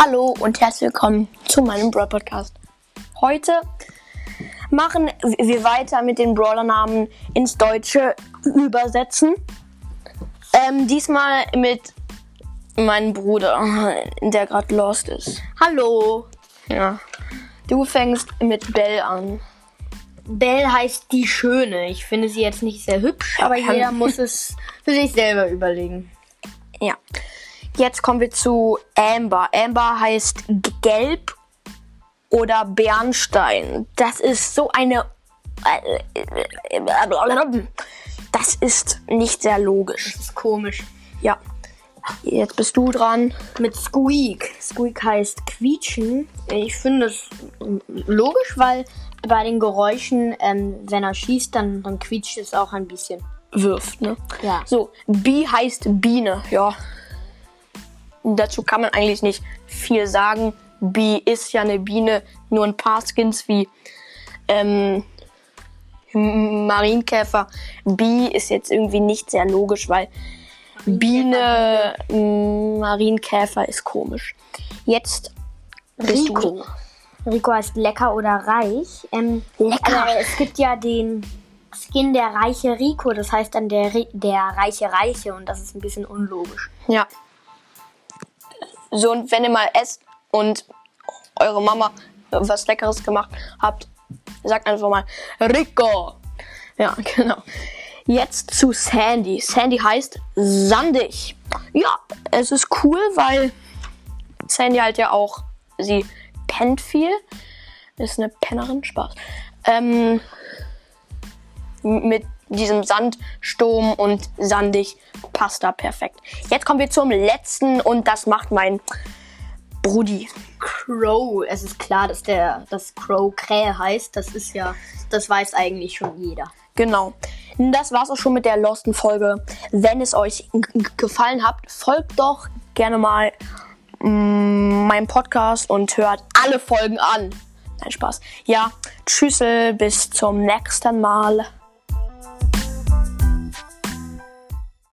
Hallo und herzlich willkommen zu meinem Brawl Podcast. Heute machen wir weiter mit den Brawler-Namen ins Deutsche übersetzen. Ähm, diesmal mit meinem Bruder, der gerade lost ist. Hallo. Ja. Du fängst mit Bell an. Belle heißt die Schöne. Ich finde sie jetzt nicht sehr hübsch, aber jeder muss es für sich selber überlegen. Ja. Jetzt kommen wir zu Amber. Amber heißt Gelb oder Bernstein. Das ist so eine. Das ist nicht sehr logisch. Das ist komisch. Ja. Jetzt bist du dran. Mit Squeak. Squeak heißt quietschen. Ich finde es logisch, weil bei den Geräuschen, ähm, wenn er schießt, dann, dann quietscht es auch ein bisschen. Wirft, ne? Ja. So, Bee heißt Biene. Ja. Dazu kann man eigentlich nicht viel sagen. Bee ist ja eine Biene. Nur ein paar Skins wie ähm, Marienkäfer. Bee ist jetzt irgendwie nicht sehr logisch, weil Biene, m, Marienkäfer ist komisch. Jetzt bist Rico. Rico heißt lecker oder reich. Ähm, Lecker. Aber es gibt ja den Skin der reiche Rico, das heißt dann der, der reiche Reiche und das ist ein bisschen unlogisch. Ja. So, und wenn ihr mal esst und eure Mama was Leckeres gemacht habt, sagt einfach mal Rico. Ja, genau. Jetzt zu Sandy. Sandy heißt sandig. Ja, es ist cool, weil Sandy halt ja auch, sie pennt viel. Ist eine Pennerin, Spaß. Ähm, mit diesem Sandsturm und sandig passt da perfekt. Jetzt kommen wir zum letzten und das macht mein Brudi. Crow, es ist klar, dass der das Crow Krähe heißt. Das ist ja, das weiß eigentlich schon jeder. Genau. Das war's auch schon mit der losten Folge. Wenn es euch gefallen hat, folgt doch gerne mal mm, meinem Podcast und hört alle Folgen an. Nein, Spaß. Ja, tschüssel, bis zum nächsten Mal.